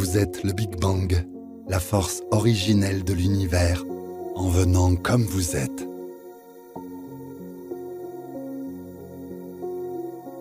Vous êtes le Big Bang, la force originelle de l'univers, en venant comme vous êtes.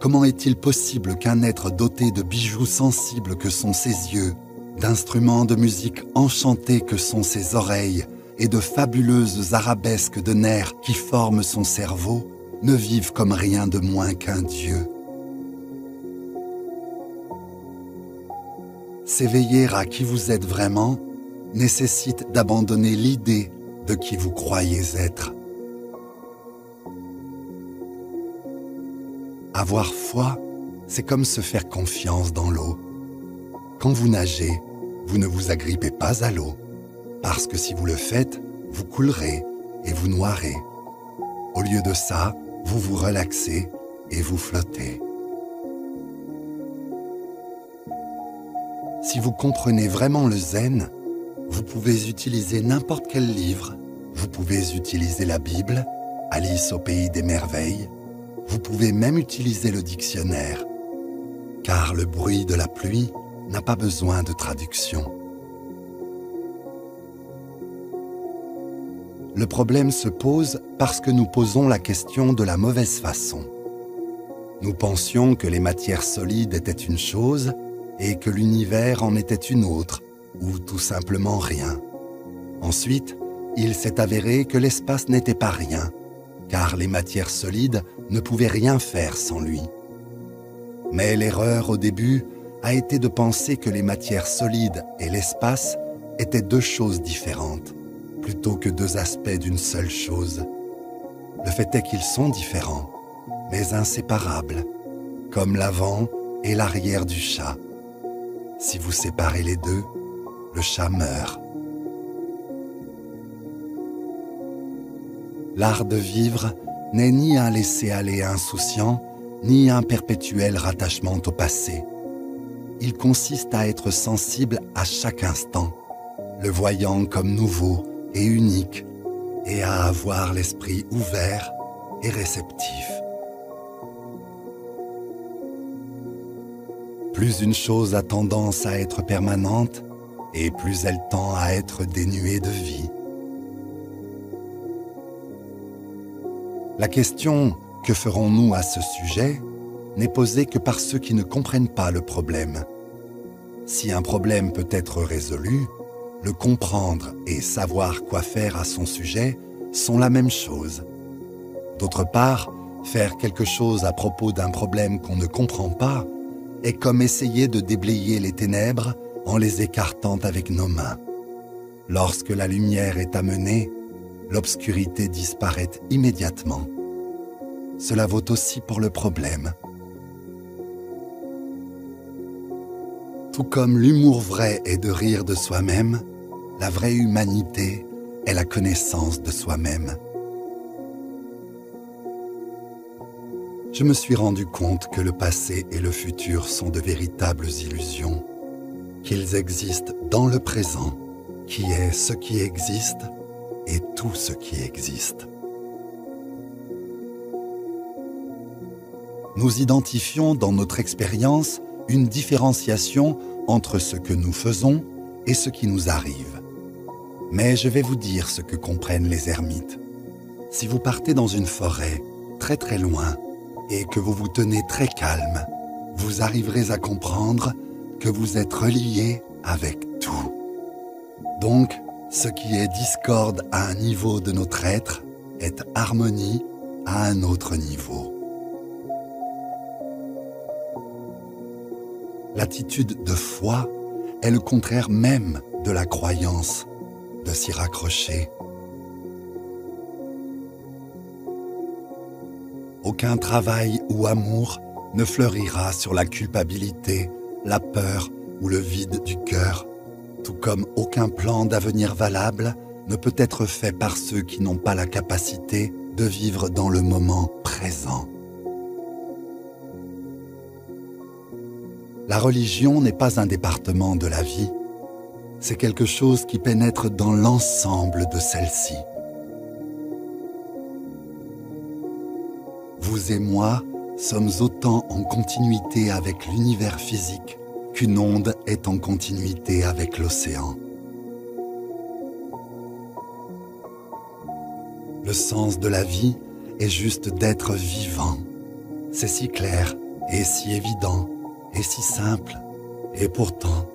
Comment est-il possible qu'un être doté de bijoux sensibles que sont ses yeux, d'instruments de musique enchantés que sont ses oreilles et de fabuleuses arabesques de nerfs qui forment son cerveau, ne vive comme rien de moins qu'un Dieu? S'éveiller à qui vous êtes vraiment nécessite d'abandonner l'idée de qui vous croyez être. Avoir foi, c'est comme se faire confiance dans l'eau. Quand vous nagez, vous ne vous agrippez pas à l'eau, parce que si vous le faites, vous coulerez et vous noierez. Au lieu de ça, vous vous relaxez et vous flottez. Si vous comprenez vraiment le zen, vous pouvez utiliser n'importe quel livre, vous pouvez utiliser la Bible, Alice au pays des merveilles, vous pouvez même utiliser le dictionnaire, car le bruit de la pluie n'a pas besoin de traduction. Le problème se pose parce que nous posons la question de la mauvaise façon. Nous pensions que les matières solides étaient une chose et que l'univers en était une autre, ou tout simplement rien. Ensuite, il s'est avéré que l'espace n'était pas rien, car les matières solides ne pouvaient rien faire sans lui. Mais l'erreur au début a été de penser que les matières solides et l'espace étaient deux choses différentes, plutôt que deux aspects d'une seule chose. Le fait est qu'ils sont différents, mais inséparables, comme l'avant et l'arrière du chat. Si vous séparez les deux, le chat meurt. L'art de vivre n'est ni un laisser-aller insouciant, ni un perpétuel rattachement au passé. Il consiste à être sensible à chaque instant, le voyant comme nouveau et unique, et à avoir l'esprit ouvert et réceptif. Plus une chose a tendance à être permanente, et plus elle tend à être dénuée de vie. La question que ferons-nous à ce sujet n'est posée que par ceux qui ne comprennent pas le problème. Si un problème peut être résolu, le comprendre et savoir quoi faire à son sujet sont la même chose. D'autre part, faire quelque chose à propos d'un problème qu'on ne comprend pas est comme essayer de déblayer les ténèbres en les écartant avec nos mains. Lorsque la lumière est amenée, l'obscurité disparaît immédiatement. Cela vaut aussi pour le problème. Tout comme l'humour vrai est de rire de soi-même, la vraie humanité est la connaissance de soi-même. Je me suis rendu compte que le passé et le futur sont de véritables illusions, qu'ils existent dans le présent, qui est ce qui existe et tout ce qui existe. Nous identifions dans notre expérience une différenciation entre ce que nous faisons et ce qui nous arrive. Mais je vais vous dire ce que comprennent les ermites. Si vous partez dans une forêt, très très loin, et que vous vous tenez très calme, vous arriverez à comprendre que vous êtes relié avec tout. Donc, ce qui est discorde à un niveau de notre être est harmonie à un autre niveau. L'attitude de foi est le contraire même de la croyance, de s'y raccrocher. Aucun travail ou amour ne fleurira sur la culpabilité, la peur ou le vide du cœur tout comme aucun plan d'avenir valable ne peut être fait par ceux qui n'ont pas la capacité de vivre dans le moment présent. La religion n'est pas un département de la vie, c'est quelque chose qui pénètre dans l'ensemble de celle-ci. Vous et moi sommes autant en continuité avec l'univers physique qu'une onde est en continuité avec l'océan. Le sens de la vie est juste d'être vivant. C'est si clair et si évident et si simple. Et pourtant,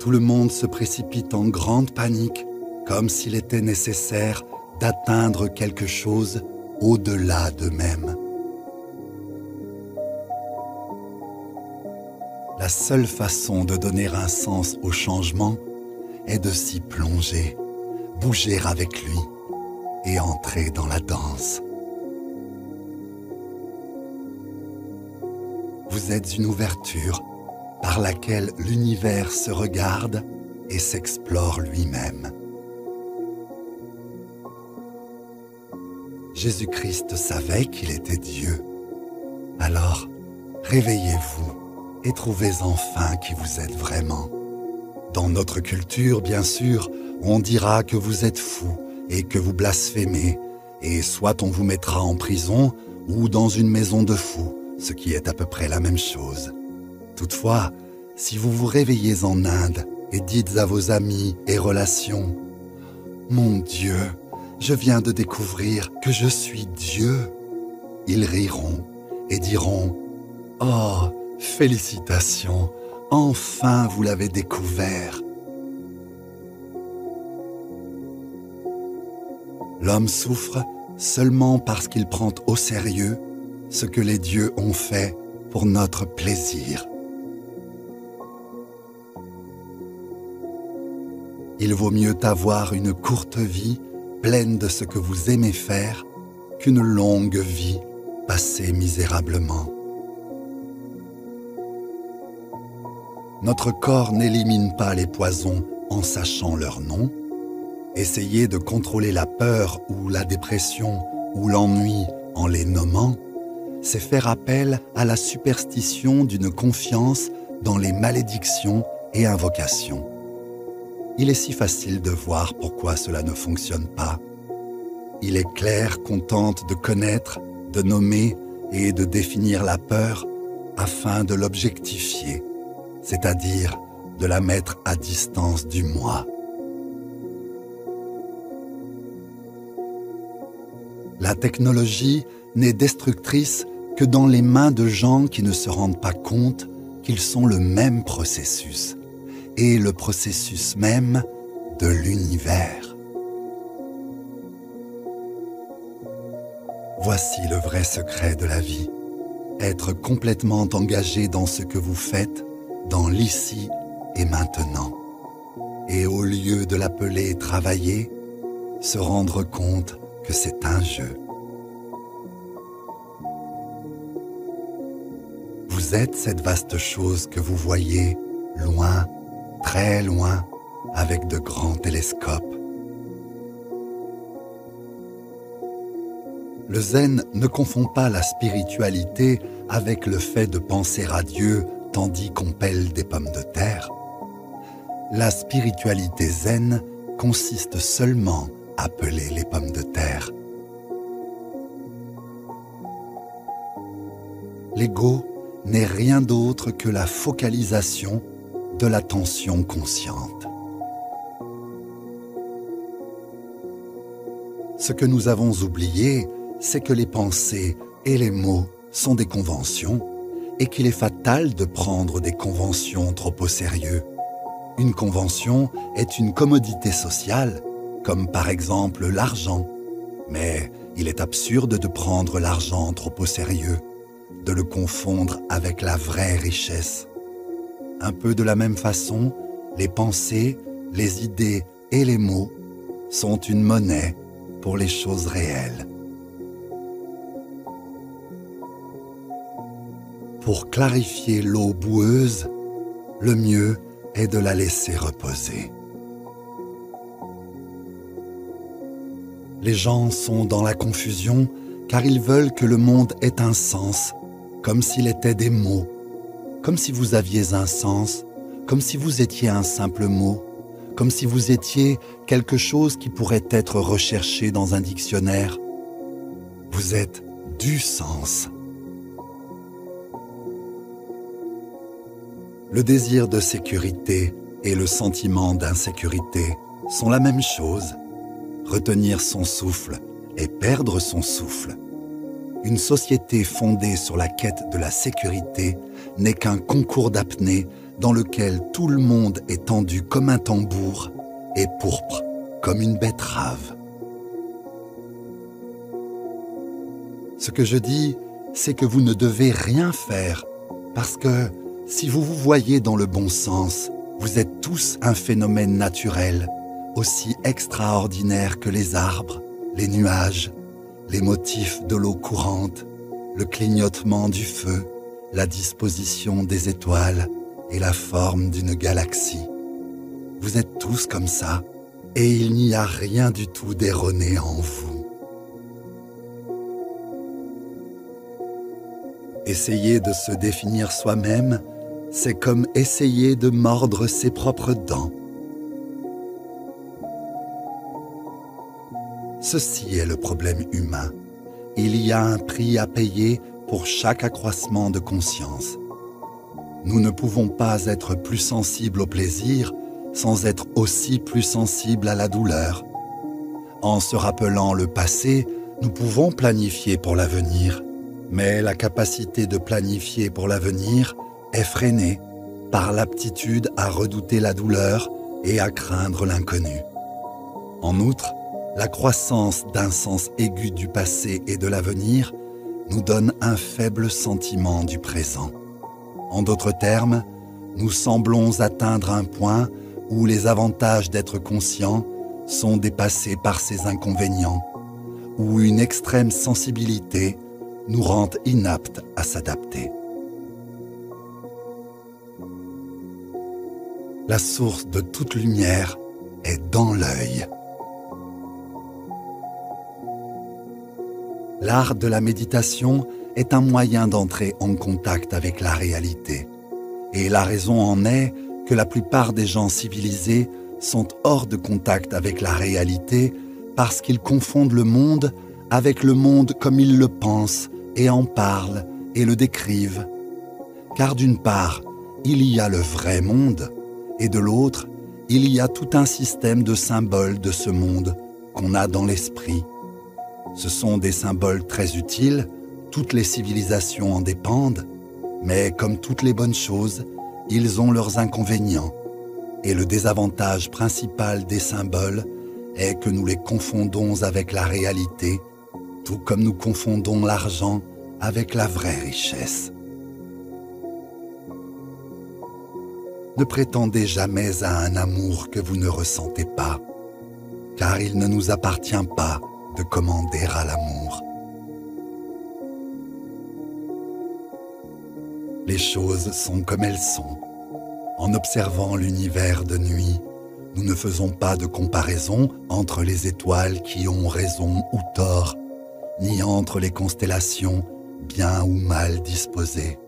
tout le monde se précipite en grande panique, comme s'il était nécessaire d'atteindre quelque chose au-delà d'eux-mêmes. La seule façon de donner un sens au changement est de s'y plonger, bouger avec lui et entrer dans la danse. Vous êtes une ouverture par laquelle l'univers se regarde et s'explore lui-même. Jésus-Christ savait qu'il était Dieu. Alors, réveillez-vous et trouvez enfin qui vous êtes vraiment. Dans notre culture, bien sûr, on dira que vous êtes fou et que vous blasphémez, et soit on vous mettra en prison ou dans une maison de fous, ce qui est à peu près la même chose. Toutefois, si vous vous réveillez en Inde et dites à vos amis et relations, Mon Dieu, je viens de découvrir que je suis Dieu, ils riront et diront, Oh, félicitations, enfin vous l'avez découvert. L'homme souffre seulement parce qu'il prend au sérieux ce que les dieux ont fait pour notre plaisir. Il vaut mieux avoir une courte vie pleine de ce que vous aimez faire qu'une longue vie passée misérablement. Notre corps n'élimine pas les poisons en sachant leur nom, Essayer de contrôler la peur ou la dépression ou l'ennui en les nommant, c'est faire appel à la superstition d'une confiance dans les malédictions et invocations. Il est si facile de voir pourquoi cela ne fonctionne pas. Il est clair qu'on tente de connaître, de nommer et de définir la peur afin de l'objectifier, c'est-à-dire de la mettre à distance du moi. La technologie n'est destructrice que dans les mains de gens qui ne se rendent pas compte qu'ils sont le même processus et le processus même de l'univers. Voici le vrai secret de la vie. Être complètement engagé dans ce que vous faites, dans l'ici et maintenant. Et au lieu de l'appeler travailler, se rendre compte c'est un jeu. Vous êtes cette vaste chose que vous voyez loin, très loin, avec de grands télescopes. Le zen ne confond pas la spiritualité avec le fait de penser à Dieu tandis qu'on pèle des pommes de terre. La spiritualité zen consiste seulement appeler les pommes de terre. L'ego n'est rien d'autre que la focalisation de l'attention consciente. Ce que nous avons oublié, c'est que les pensées et les mots sont des conventions et qu'il est fatal de prendre des conventions trop au sérieux. Une convention est une commodité sociale comme par exemple l'argent. Mais il est absurde de prendre l'argent trop au sérieux, de le confondre avec la vraie richesse. Un peu de la même façon, les pensées, les idées et les mots sont une monnaie pour les choses réelles. Pour clarifier l'eau boueuse, le mieux est de la laisser reposer. Les gens sont dans la confusion car ils veulent que le monde ait un sens, comme s'il était des mots, comme si vous aviez un sens, comme si vous étiez un simple mot, comme si vous étiez quelque chose qui pourrait être recherché dans un dictionnaire. Vous êtes du sens. Le désir de sécurité et le sentiment d'insécurité sont la même chose. Retenir son souffle et perdre son souffle. Une société fondée sur la quête de la sécurité n'est qu'un concours d'apnée dans lequel tout le monde est tendu comme un tambour et pourpre comme une betterave. Ce que je dis, c'est que vous ne devez rien faire, parce que si vous vous voyez dans le bon sens, vous êtes tous un phénomène naturel, aussi extraordinaire que les arbres, les nuages, les motifs de l'eau courante, le clignotement du feu, la disposition des étoiles et la forme d'une galaxie. Vous êtes tous comme ça, et il n'y a rien du tout d'erroné en vous. Essayer de se définir soi-même, c'est comme essayer de mordre ses propres dents. Ceci est le problème humain. Il y a un prix à payer pour chaque accroissement de conscience. Nous ne pouvons pas être plus sensibles au plaisir sans être aussi plus sensibles à la douleur. En se rappelant le passé, nous pouvons planifier pour l'avenir, mais la capacité de planifier pour l'avenir est freinée par l'aptitude à redouter la douleur et à craindre l'inconnu. En outre, la croissance d'un sens aigu du passé et de l'avenir nous donne un faible sentiment du présent. En d'autres termes, nous semblons atteindre un point où les avantages d'être conscient sont dépassés par ses inconvénients, où une extrême sensibilité nous rend inaptes à s'adapter. La source de toute lumière est dans l'œil. L'art de la méditation est un moyen d'entrer en contact avec la réalité. Et la raison en est que la plupart des gens civilisés sont hors de contact avec la réalité parce qu'ils confondent le monde avec le monde comme ils le pensent et en parlent et le décrivent. Car d'une part, il y a le vrai monde, et de l'autre, il y a tout un système de symboles de ce monde qu'on a dans l'esprit. Ce sont des symboles très utiles, toutes les civilisations en dépendent, mais comme toutes les bonnes choses, ils ont leurs inconvénients, et le désavantage principal des symboles est que nous les confondons avec la réalité, tout comme nous confondons l'argent avec la vraie richesse. Ne prétendez jamais à un amour que vous ne ressentez pas, car il ne nous appartient pas de commander à l'amour. les choses sont comme elles sont. En observant l'univers de nuit, nous ne faisons pas de comparaison entre les étoiles qui ont raison ou tort, ni entre les constellations bien ou mal disposées.